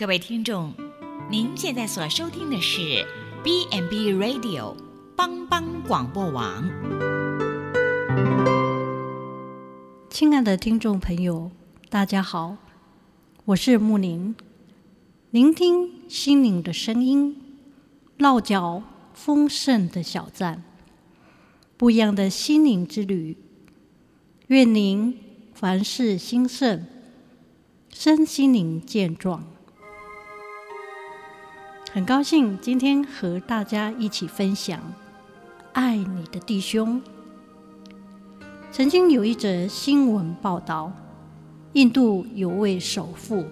各位听众，您现在所收听的是 B&B Radio 帮帮广播网。亲爱的听众朋友，大家好，我是木林，聆听心灵的声音，落脚丰盛的小站，不一样的心灵之旅。愿您凡事兴盛，身心灵健壮。很高兴今天和大家一起分享爱你的弟兄。曾经有一则新闻报道，印度有位首富，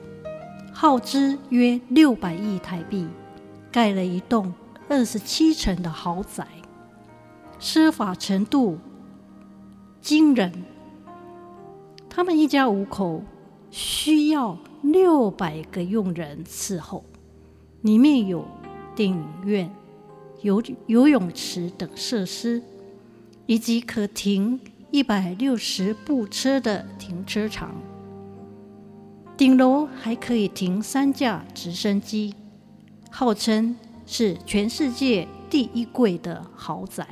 耗资约六百亿台币，盖了一栋二十七层的豪宅，奢华程度惊人。他们一家五口需要六百个佣人伺候，里面有电影院、游游泳池等设施，以及可停一百六十部车的停车场。顶楼还可以停三架直升机，号称是全世界第一贵的豪宅。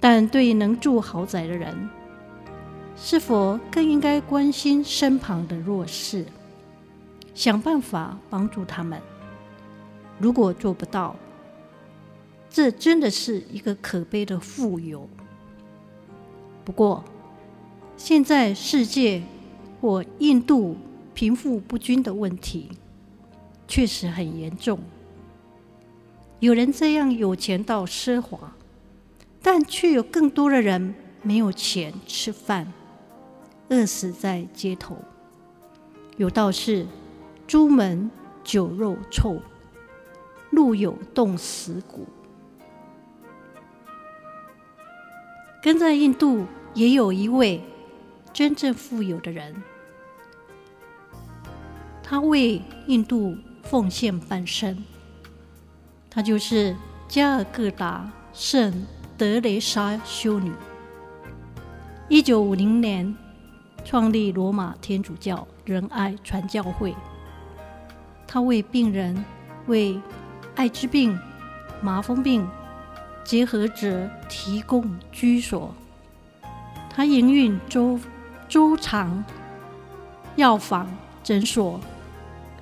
但对能住豪宅的人，是否更应该关心身旁的弱势，想办法帮助他们？如果做不到，这真的是一个可悲的富有。不过，现在世界或印度贫富不均的问题确实很严重。有人这样有钱到奢华，但却有更多的人没有钱吃饭。饿死在街头，有道是：朱门酒肉臭，路有冻死骨。跟在印度也有一位真正富有的人，他为印度奉献半生。他就是加尔各答圣德雷莎修女。一九五零年。创立罗马天主教仁爱传教会，他为病人、为艾滋病、麻风病结核者提供居所。他营运周周长药房、诊所、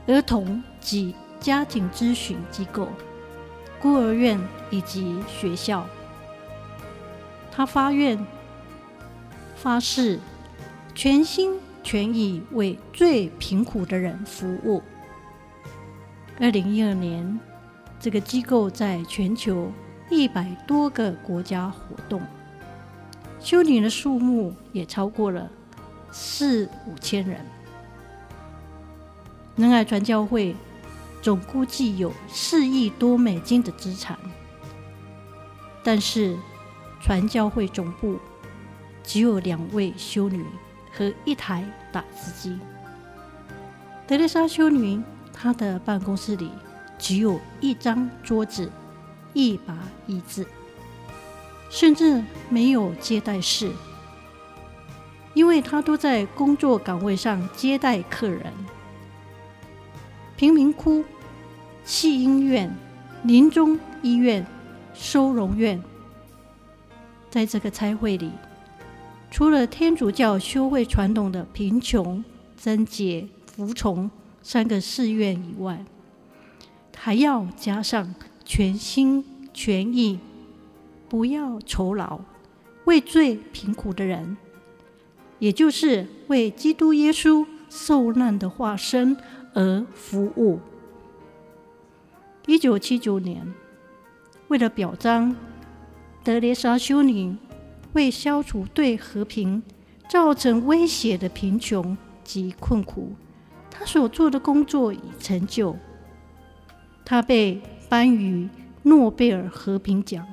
儿童及家庭咨询机构、孤儿院以及学校。他发愿发誓。全心全意为最贫苦的人服务。二零一二年，这个机构在全球一百多个国家活动，修女的数目也超过了四五千人。仁爱传教会总估计有四亿多美金的资产，但是传教会总部只有两位修女。和一台打字机。德丽莎修女，她的办公室里只有一张桌子、一把椅子，甚至没有接待室，因为他都在工作岗位上接待客人。贫民窟、弃婴院、临终医院、收容院，在这个差会里。除了天主教修会传统的贫穷、贞洁、服从三个誓愿以外，还要加上全心全意，不要酬劳，为最贫苦的人，也就是为基督耶稣受难的化身而服务。一九七九年，为了表彰德蕾莎修女。为消除对和平造成威胁的贫穷及困苦，他所做的工作与成就，他被颁予诺贝尔和平奖。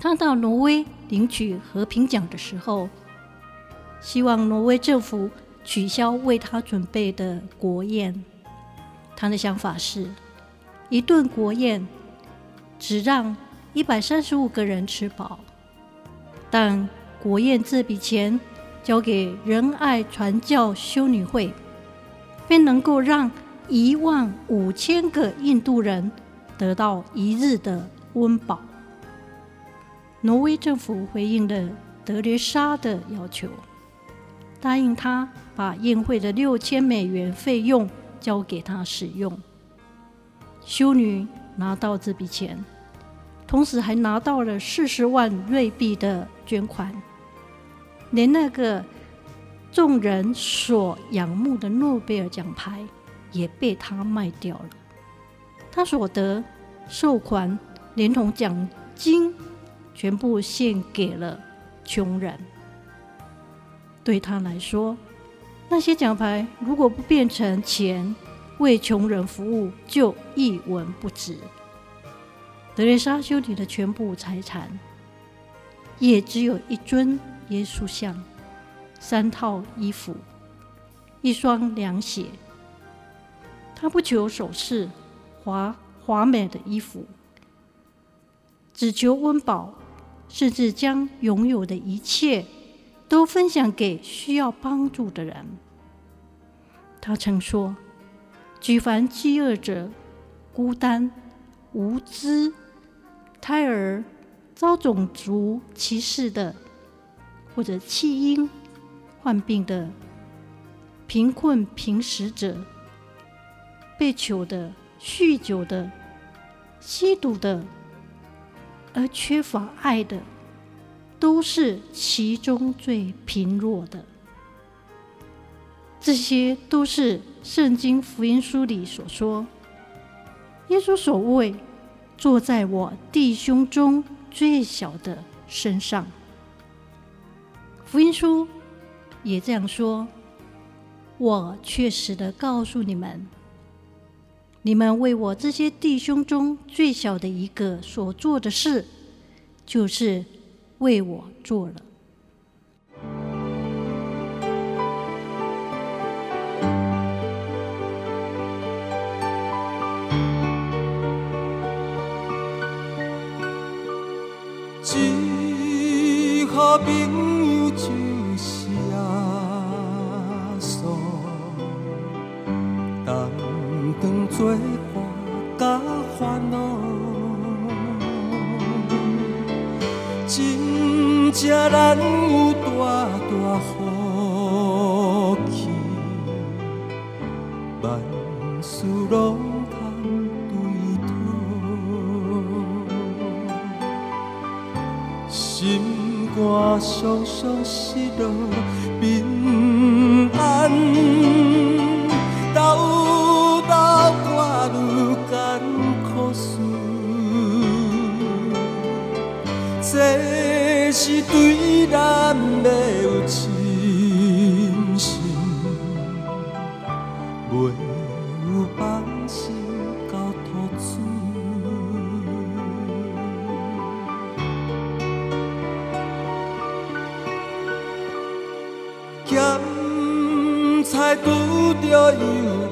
他到挪威领取和平奖的时候，希望挪威政府取消为他准备的国宴。他的想法是，一顿国宴只让一百三十五个人吃饱。但国宴这笔钱交给仁爱传教修女会，便能够让一万五千个印度人得到一日的温饱。挪威政府回应了德蕾莎的要求，答应他把宴会的六千美元费用交给他使用。修女拿到这笔钱，同时还拿到了四十万瑞币的捐款，连那个众人所仰慕的诺贝尔奖牌也被他卖掉了。他所得收款连同奖金，全部献给了穷人。对他来说，那些奖牌如果不变成钱，为穷人服务，就一文不值。德蕾莎修女的全部财产，也只有一尊耶稣像、三套衣服、一双凉鞋。他不求首饰、华华美的衣服，只求温饱，甚至将拥有的一切都分享给需要帮助的人。他曾说：“举凡饥饿者、孤单、无知。”胎儿遭种族歧视的，或者弃婴、患病的、贫困贫食者、被囚的、酗酒的、吸毒的，而缺乏爱的，都是其中最贫弱的。这些都是圣经福音书里所说，耶稣所为。坐在我弟兄中最小的身上，福音书也这样说。我确实的告诉你们，你们为我这些弟兄中最小的一个所做的事，就是为我做了。真正难有大大福气，万事拢通对讨，心。我常常失落，咸菜拄着油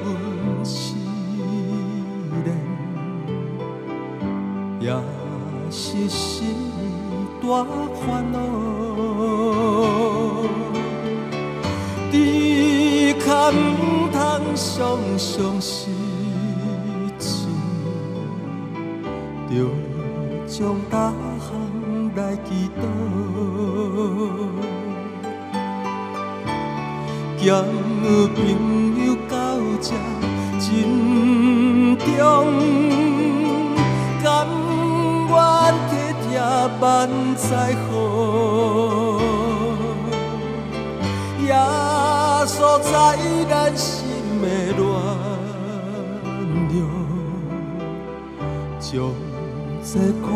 温试炼，也是心大烦恼。只可唔通常常失志，着将大项来祈祷。交朋友到这珍重，甘愿体贴万载好，耶稣在咱心的暖流，将这苦